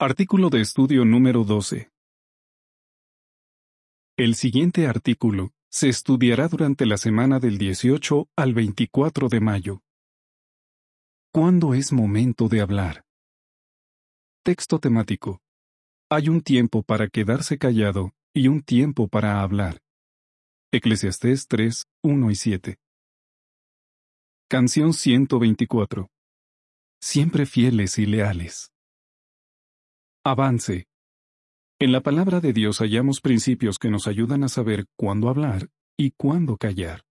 Artículo de estudio número 12. El siguiente artículo se estudiará durante la semana del 18 al 24 de mayo. ¿Cuándo es momento de hablar? Texto temático. Hay un tiempo para quedarse callado y un tiempo para hablar. Eclesiastés 3, 1 y 7. Canción 124. Siempre fieles y leales. Avance. En la palabra de Dios hallamos principios que nos ayudan a saber cuándo hablar y cuándo callar.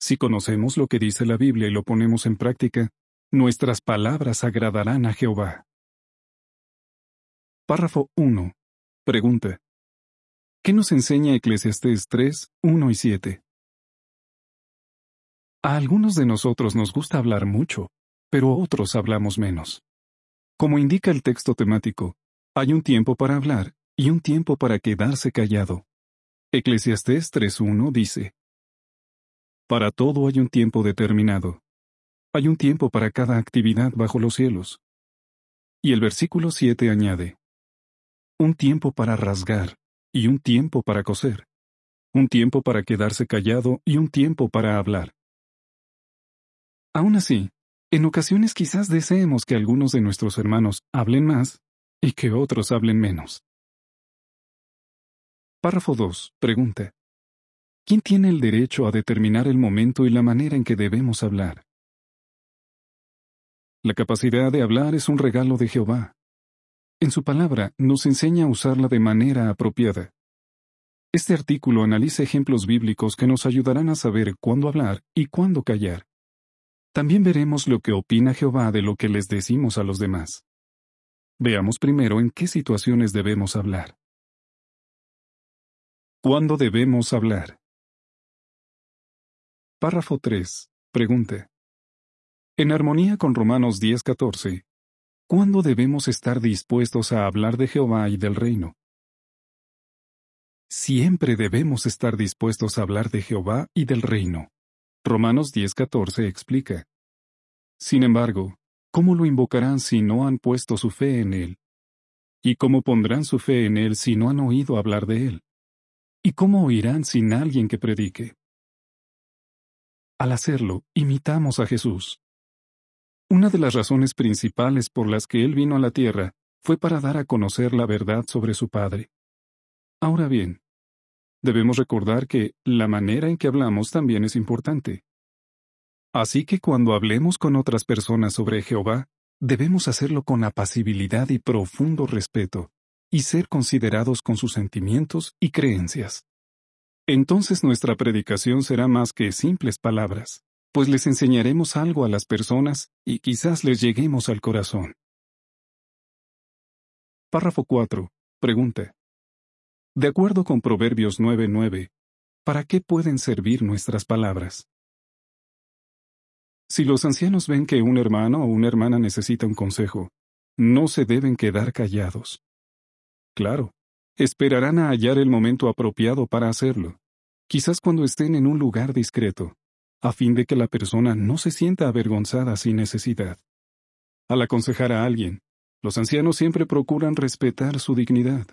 Si conocemos lo que dice la Biblia y lo ponemos en práctica, nuestras palabras agradarán a Jehová. Párrafo 1. Pregunta. ¿Qué nos enseña Eclesiastés 3, 1 y 7? A algunos de nosotros nos gusta hablar mucho, pero a otros hablamos menos. Como indica el texto temático, hay un tiempo para hablar y un tiempo para quedarse callado. Eclesiastés 3.1 dice, Para todo hay un tiempo determinado. Hay un tiempo para cada actividad bajo los cielos. Y el versículo 7 añade, Un tiempo para rasgar y un tiempo para coser. Un tiempo para quedarse callado y un tiempo para hablar. Aún así, en ocasiones quizás deseemos que algunos de nuestros hermanos hablen más y que otros hablen menos. Párrafo 2. Pregunta. ¿Quién tiene el derecho a determinar el momento y la manera en que debemos hablar? La capacidad de hablar es un regalo de Jehová. En su palabra nos enseña a usarla de manera apropiada. Este artículo analiza ejemplos bíblicos que nos ayudarán a saber cuándo hablar y cuándo callar. También veremos lo que opina Jehová de lo que les decimos a los demás. Veamos primero en qué situaciones debemos hablar. ¿Cuándo debemos hablar? Párrafo 3. Pregunta. En armonía con Romanos 10:14, ¿cuándo debemos estar dispuestos a hablar de Jehová y del reino? Siempre debemos estar dispuestos a hablar de Jehová y del reino. Romanos 10:14 explica. Sin embargo, ¿cómo lo invocarán si no han puesto su fe en Él? ¿Y cómo pondrán su fe en Él si no han oído hablar de Él? ¿Y cómo oirán sin alguien que predique? Al hacerlo, imitamos a Jesús. Una de las razones principales por las que Él vino a la tierra fue para dar a conocer la verdad sobre su Padre. Ahora bien, debemos recordar que la manera en que hablamos también es importante. Así que cuando hablemos con otras personas sobre Jehová, debemos hacerlo con apacibilidad y profundo respeto, y ser considerados con sus sentimientos y creencias. Entonces nuestra predicación será más que simples palabras, pues les enseñaremos algo a las personas y quizás les lleguemos al corazón. Párrafo 4. Pregunta. De acuerdo con Proverbios 9:9, ¿para qué pueden servir nuestras palabras? Si los ancianos ven que un hermano o una hermana necesita un consejo, no se deben quedar callados. Claro, esperarán a hallar el momento apropiado para hacerlo, quizás cuando estén en un lugar discreto, a fin de que la persona no se sienta avergonzada sin necesidad. Al aconsejar a alguien, los ancianos siempre procuran respetar su dignidad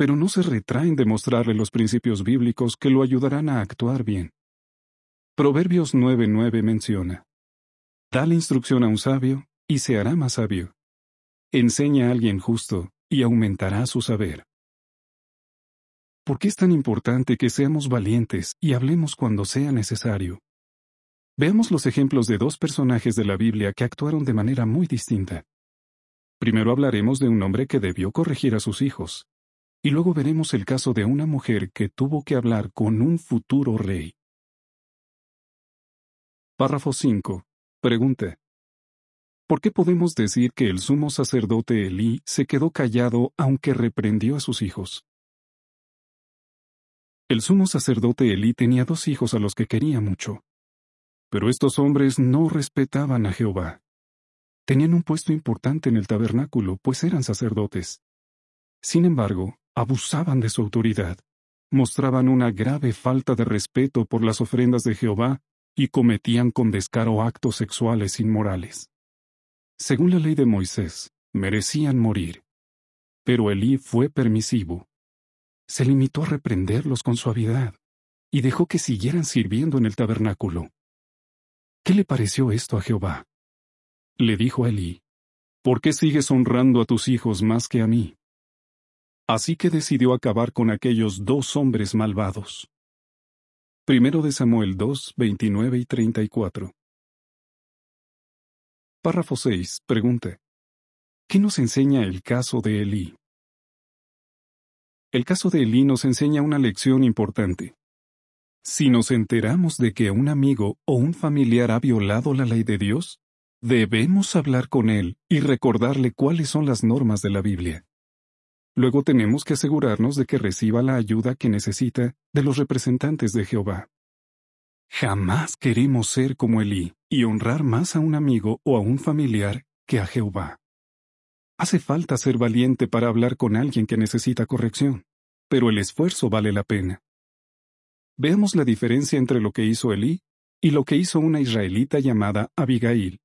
pero no se retraen de mostrarle los principios bíblicos que lo ayudarán a actuar bien. Proverbios 9:9 menciona, Dale instrucción a un sabio, y se hará más sabio. Enseña a alguien justo, y aumentará su saber. ¿Por qué es tan importante que seamos valientes y hablemos cuando sea necesario? Veamos los ejemplos de dos personajes de la Biblia que actuaron de manera muy distinta. Primero hablaremos de un hombre que debió corregir a sus hijos, y luego veremos el caso de una mujer que tuvo que hablar con un futuro rey. Párrafo 5. Pregunta. ¿Por qué podemos decir que el sumo sacerdote Elí se quedó callado aunque reprendió a sus hijos? El sumo sacerdote Elí tenía dos hijos a los que quería mucho. Pero estos hombres no respetaban a Jehová. Tenían un puesto importante en el tabernáculo, pues eran sacerdotes. Sin embargo, abusaban de su autoridad, mostraban una grave falta de respeto por las ofrendas de Jehová y cometían con descaro actos sexuales inmorales. Según la ley de Moisés, Merecían morir. Pero Elí fue permisivo. Se limitó a reprenderlos con suavidad y dejó que siguieran sirviendo en el tabernáculo. ¿Qué le pareció esto a Jehová? Le dijo a Elí, ¿por qué sigues honrando a tus hijos más que a mí? Así que decidió acabar con aquellos dos hombres malvados. Primero de Samuel 2, 29 y 34. Párrafo 6. Pregunta. ¿Qué nos enseña el caso de Elí? El caso de Elí nos enseña una lección importante. Si nos enteramos de que un amigo o un familiar ha violado la ley de Dios, debemos hablar con él y recordarle cuáles son las normas de la Biblia. Luego tenemos que asegurarnos de que reciba la ayuda que necesita de los representantes de Jehová. Jamás queremos ser como Elí y honrar más a un amigo o a un familiar que a Jehová. Hace falta ser valiente para hablar con alguien que necesita corrección, pero el esfuerzo vale la pena. Veamos la diferencia entre lo que hizo Elí y lo que hizo una israelita llamada Abigail.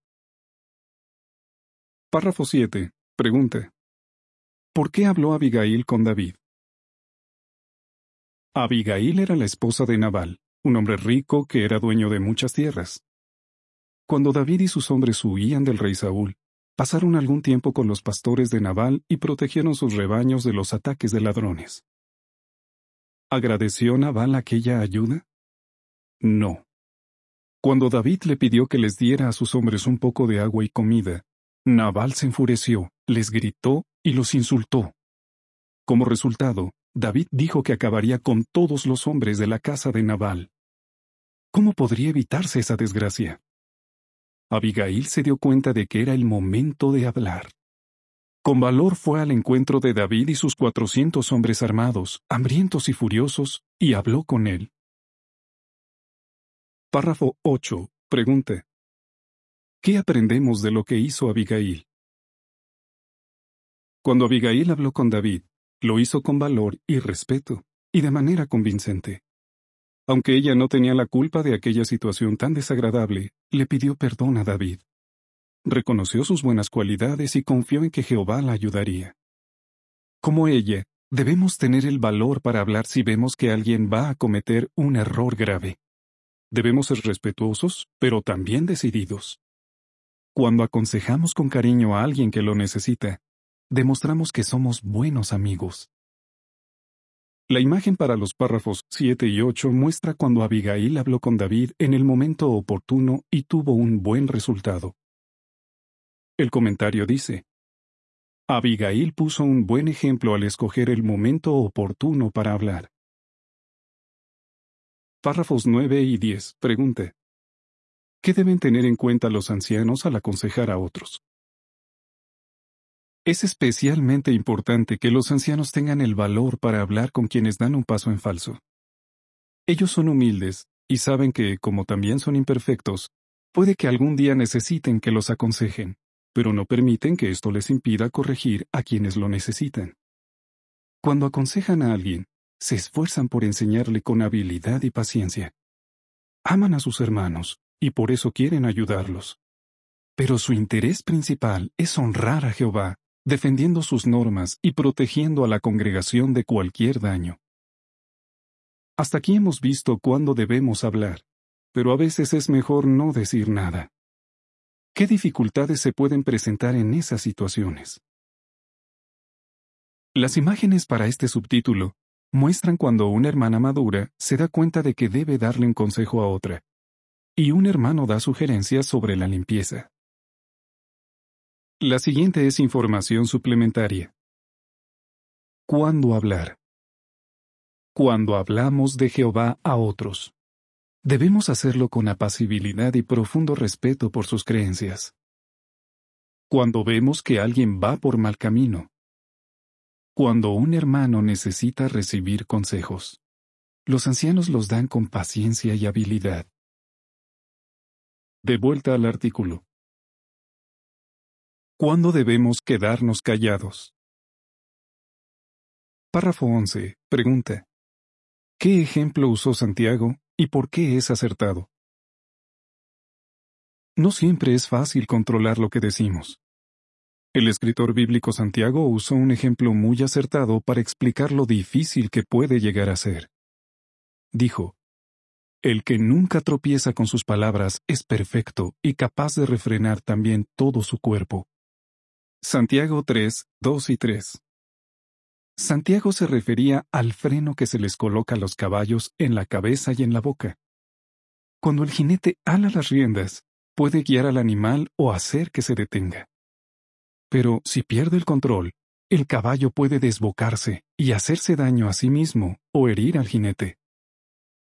Párrafo 7. Pregunta. ¿Por qué habló Abigail con David? Abigail era la esposa de Nabal, un hombre rico que era dueño de muchas tierras. Cuando David y sus hombres huían del rey Saúl, pasaron algún tiempo con los pastores de Nabal y protegieron sus rebaños de los ataques de ladrones. ¿Agradeció Nabal aquella ayuda? No. Cuando David le pidió que les diera a sus hombres un poco de agua y comida, Nabal se enfureció, les gritó y los insultó. Como resultado, David dijo que acabaría con todos los hombres de la casa de Nabal. ¿Cómo podría evitarse esa desgracia? Abigail se dio cuenta de que era el momento de hablar. Con valor fue al encuentro de David y sus cuatrocientos hombres armados, hambrientos y furiosos, y habló con él. Párrafo 8. Pregunta. ¿Qué aprendemos de lo que hizo Abigail? Cuando Abigail habló con David, lo hizo con valor y respeto, y de manera convincente. Aunque ella no tenía la culpa de aquella situación tan desagradable, le pidió perdón a David reconoció sus buenas cualidades y confió en que Jehová la ayudaría. Como ella, debemos tener el valor para hablar si vemos que alguien va a cometer un error grave. Debemos ser respetuosos, pero también decididos. Cuando aconsejamos con cariño a alguien que lo necesita, demostramos que somos buenos amigos. La imagen para los párrafos 7 y 8 muestra cuando Abigail habló con David en el momento oportuno y tuvo un buen resultado. El comentario dice, Abigail puso un buen ejemplo al escoger el momento oportuno para hablar. Párrafos 9 y 10. Pregunta. ¿Qué deben tener en cuenta los ancianos al aconsejar a otros? Es especialmente importante que los ancianos tengan el valor para hablar con quienes dan un paso en falso. Ellos son humildes y saben que, como también son imperfectos, puede que algún día necesiten que los aconsejen pero no permiten que esto les impida corregir a quienes lo necesitan. Cuando aconsejan a alguien, se esfuerzan por enseñarle con habilidad y paciencia. Aman a sus hermanos y por eso quieren ayudarlos. Pero su interés principal es honrar a Jehová, defendiendo sus normas y protegiendo a la congregación de cualquier daño. Hasta aquí hemos visto cuándo debemos hablar, pero a veces es mejor no decir nada. ¿Qué dificultades se pueden presentar en esas situaciones? Las imágenes para este subtítulo muestran cuando una hermana madura se da cuenta de que debe darle un consejo a otra, y un hermano da sugerencias sobre la limpieza. La siguiente es información suplementaria. ¿Cuándo hablar? Cuando hablamos de Jehová a otros. Debemos hacerlo con apacibilidad y profundo respeto por sus creencias. Cuando vemos que alguien va por mal camino. Cuando un hermano necesita recibir consejos. Los ancianos los dan con paciencia y habilidad. De vuelta al artículo. ¿Cuándo debemos quedarnos callados? Párrafo 11. Pregunta. ¿Qué ejemplo usó Santiago ¿Y por qué es acertado? No siempre es fácil controlar lo que decimos. El escritor bíblico Santiago usó un ejemplo muy acertado para explicar lo difícil que puede llegar a ser. Dijo, El que nunca tropieza con sus palabras es perfecto y capaz de refrenar también todo su cuerpo. Santiago 3, 2 y 3. Santiago se refería al freno que se les coloca a los caballos en la cabeza y en la boca. Cuando el jinete ala las riendas, puede guiar al animal o hacer que se detenga. Pero si pierde el control, el caballo puede desbocarse y hacerse daño a sí mismo o herir al jinete.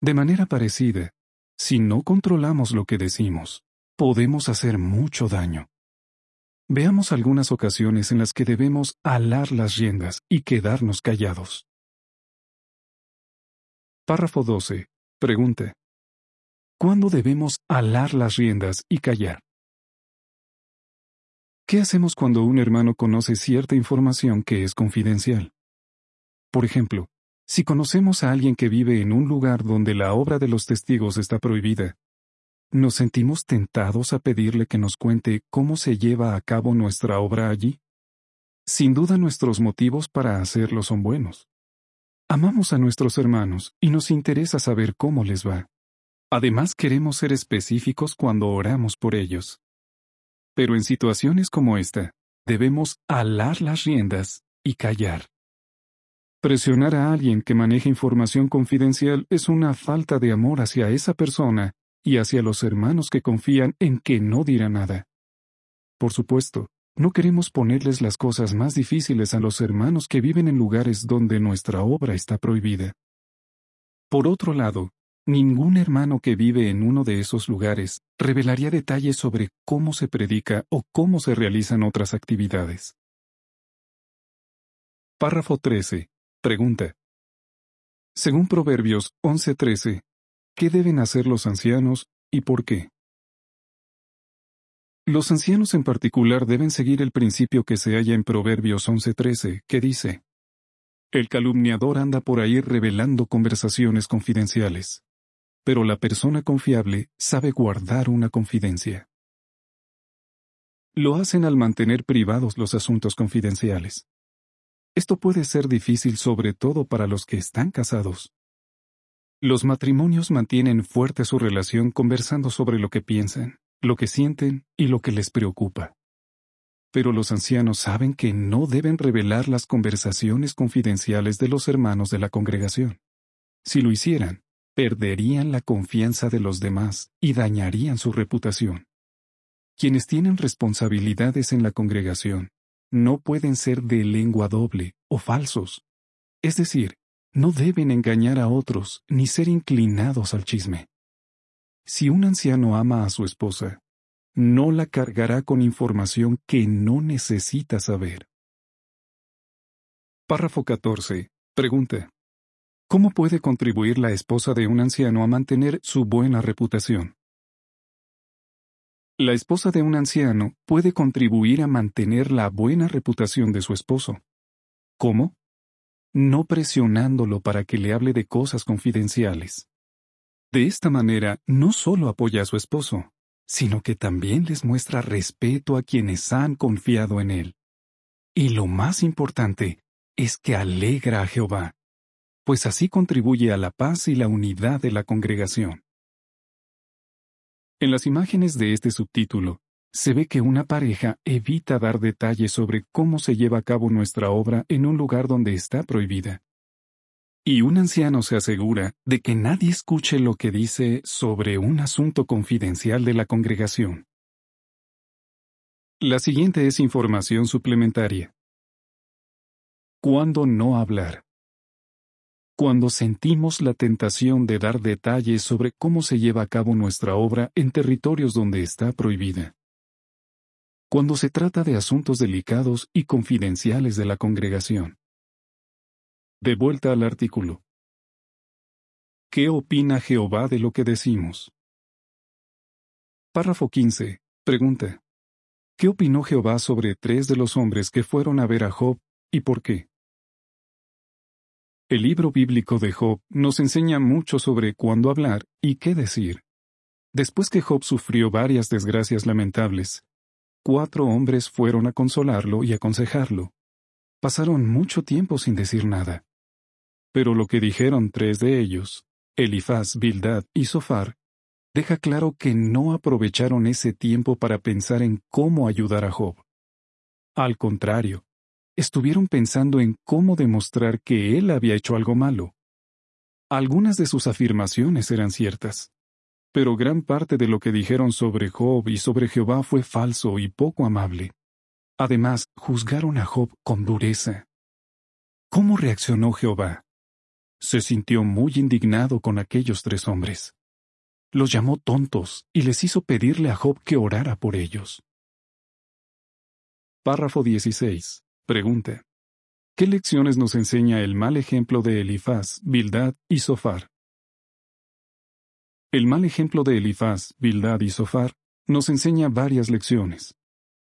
De manera parecida, si no controlamos lo que decimos, podemos hacer mucho daño. Veamos algunas ocasiones en las que debemos alar las riendas y quedarnos callados. Párrafo 12. Pregunta. ¿Cuándo debemos alar las riendas y callar? ¿Qué hacemos cuando un hermano conoce cierta información que es confidencial? Por ejemplo, si conocemos a alguien que vive en un lugar donde la obra de los testigos está prohibida, ¿Nos sentimos tentados a pedirle que nos cuente cómo se lleva a cabo nuestra obra allí? Sin duda nuestros motivos para hacerlo son buenos. Amamos a nuestros hermanos y nos interesa saber cómo les va. Además queremos ser específicos cuando oramos por ellos. Pero en situaciones como esta, debemos alar las riendas y callar. Presionar a alguien que maneje información confidencial es una falta de amor hacia esa persona y hacia los hermanos que confían en que no dirá nada. Por supuesto, no queremos ponerles las cosas más difíciles a los hermanos que viven en lugares donde nuestra obra está prohibida. Por otro lado, ningún hermano que vive en uno de esos lugares revelaría detalles sobre cómo se predica o cómo se realizan otras actividades. Párrafo 13. Pregunta. Según Proverbios 11:13, ¿Qué deben hacer los ancianos y por qué? Los ancianos en particular deben seguir el principio que se halla en Proverbios 11:13, que dice, El calumniador anda por ahí revelando conversaciones confidenciales, pero la persona confiable sabe guardar una confidencia. Lo hacen al mantener privados los asuntos confidenciales. Esto puede ser difícil sobre todo para los que están casados. Los matrimonios mantienen fuerte su relación conversando sobre lo que piensan, lo que sienten y lo que les preocupa. Pero los ancianos saben que no deben revelar las conversaciones confidenciales de los hermanos de la congregación. Si lo hicieran, perderían la confianza de los demás y dañarían su reputación. Quienes tienen responsabilidades en la congregación no pueden ser de lengua doble o falsos, es decir, no deben engañar a otros ni ser inclinados al chisme. Si un anciano ama a su esposa, no la cargará con información que no necesita saber. Párrafo 14. Pregunta. ¿Cómo puede contribuir la esposa de un anciano a mantener su buena reputación? La esposa de un anciano puede contribuir a mantener la buena reputación de su esposo. ¿Cómo? No presionándolo para que le hable de cosas confidenciales. De esta manera, no solo apoya a su esposo, sino que también les muestra respeto a quienes han confiado en él. Y lo más importante es que alegra a Jehová, pues así contribuye a la paz y la unidad de la congregación. En las imágenes de este subtítulo, se ve que una pareja evita dar detalles sobre cómo se lleva a cabo nuestra obra en un lugar donde está prohibida. Y un anciano se asegura de que nadie escuche lo que dice sobre un asunto confidencial de la congregación. La siguiente es información suplementaria. ¿Cuándo no hablar? Cuando sentimos la tentación de dar detalles sobre cómo se lleva a cabo nuestra obra en territorios donde está prohibida cuando se trata de asuntos delicados y confidenciales de la congregación. De vuelta al artículo. ¿Qué opina Jehová de lo que decimos? Párrafo 15. Pregunta. ¿Qué opinó Jehová sobre tres de los hombres que fueron a ver a Job y por qué? El libro bíblico de Job nos enseña mucho sobre cuándo hablar y qué decir. Después que Job sufrió varias desgracias lamentables, cuatro hombres fueron a consolarlo y aconsejarlo. Pasaron mucho tiempo sin decir nada. Pero lo que dijeron tres de ellos, Elifaz, Bildad y Sofar, deja claro que no aprovecharon ese tiempo para pensar en cómo ayudar a Job. Al contrario, estuvieron pensando en cómo demostrar que él había hecho algo malo. Algunas de sus afirmaciones eran ciertas, pero gran parte de lo que dijeron sobre Job y sobre Jehová fue falso y poco amable. Además, juzgaron a Job con dureza. ¿Cómo reaccionó Jehová? Se sintió muy indignado con aquellos tres hombres. Los llamó tontos y les hizo pedirle a Job que orara por ellos. Párrafo 16. Pregunta. ¿Qué lecciones nos enseña el mal ejemplo de Elifaz, Bildad y Sofar? El mal ejemplo de Elifaz, Bildad y Sofar nos enseña varias lecciones.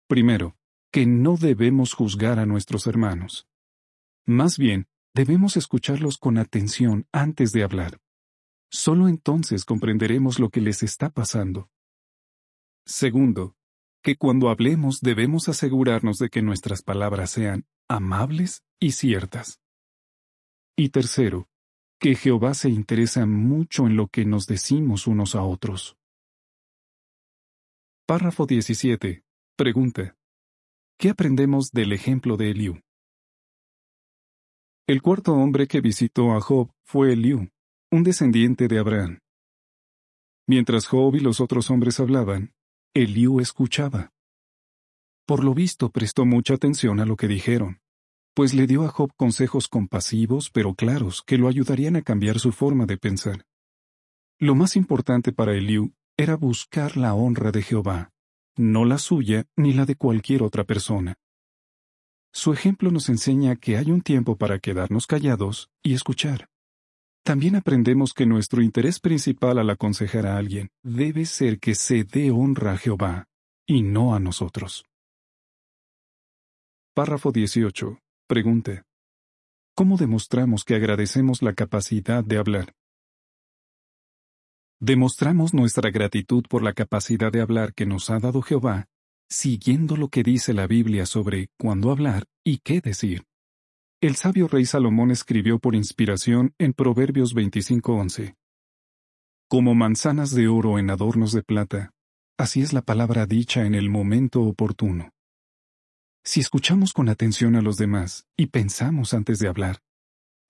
Primero, que no debemos juzgar a nuestros hermanos. Más bien, debemos escucharlos con atención antes de hablar. Solo entonces comprenderemos lo que les está pasando. Segundo, que cuando hablemos debemos asegurarnos de que nuestras palabras sean amables y ciertas. Y tercero, que Jehová se interesa mucho en lo que nos decimos unos a otros. Párrafo 17. Pregunta. ¿Qué aprendemos del ejemplo de Eliú? El cuarto hombre que visitó a Job fue Eliú, un descendiente de Abraham. Mientras Job y los otros hombres hablaban, Eliú escuchaba. Por lo visto prestó mucha atención a lo que dijeron, pues le dio a Job consejos compasivos pero claros que lo ayudarían a cambiar su forma de pensar. Lo más importante para Eliú era buscar la honra de Jehová, no la suya ni la de cualquier otra persona. Su ejemplo nos enseña que hay un tiempo para quedarnos callados y escuchar. También aprendemos que nuestro interés principal al aconsejar a alguien debe ser que se dé honra a Jehová y no a nosotros. Párrafo 18. Pregunta. ¿Cómo demostramos que agradecemos la capacidad de hablar? Demostramos nuestra gratitud por la capacidad de hablar que nos ha dado Jehová, siguiendo lo que dice la Biblia sobre cuándo hablar y qué decir. El sabio rey Salomón escribió por inspiración en Proverbios 25:11. Como manzanas de oro en adornos de plata, así es la palabra dicha en el momento oportuno. Si escuchamos con atención a los demás y pensamos antes de hablar,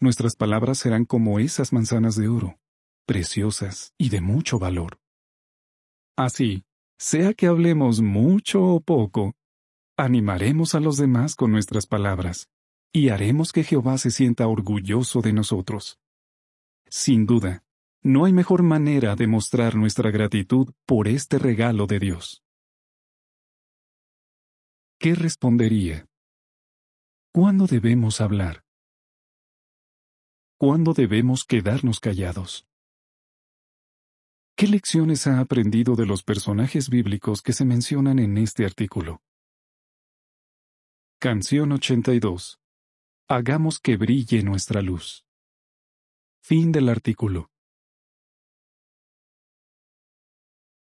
nuestras palabras serán como esas manzanas de oro, preciosas y de mucho valor. Así, sea que hablemos mucho o poco, animaremos a los demás con nuestras palabras y haremos que Jehová se sienta orgulloso de nosotros. Sin duda, no hay mejor manera de mostrar nuestra gratitud por este regalo de Dios. ¿Qué respondería? ¿Cuándo debemos hablar? ¿Cuándo debemos quedarnos callados? ¿Qué lecciones ha aprendido de los personajes bíblicos que se mencionan en este artículo? Canción 82 Hagamos que brille nuestra luz. Fin del artículo.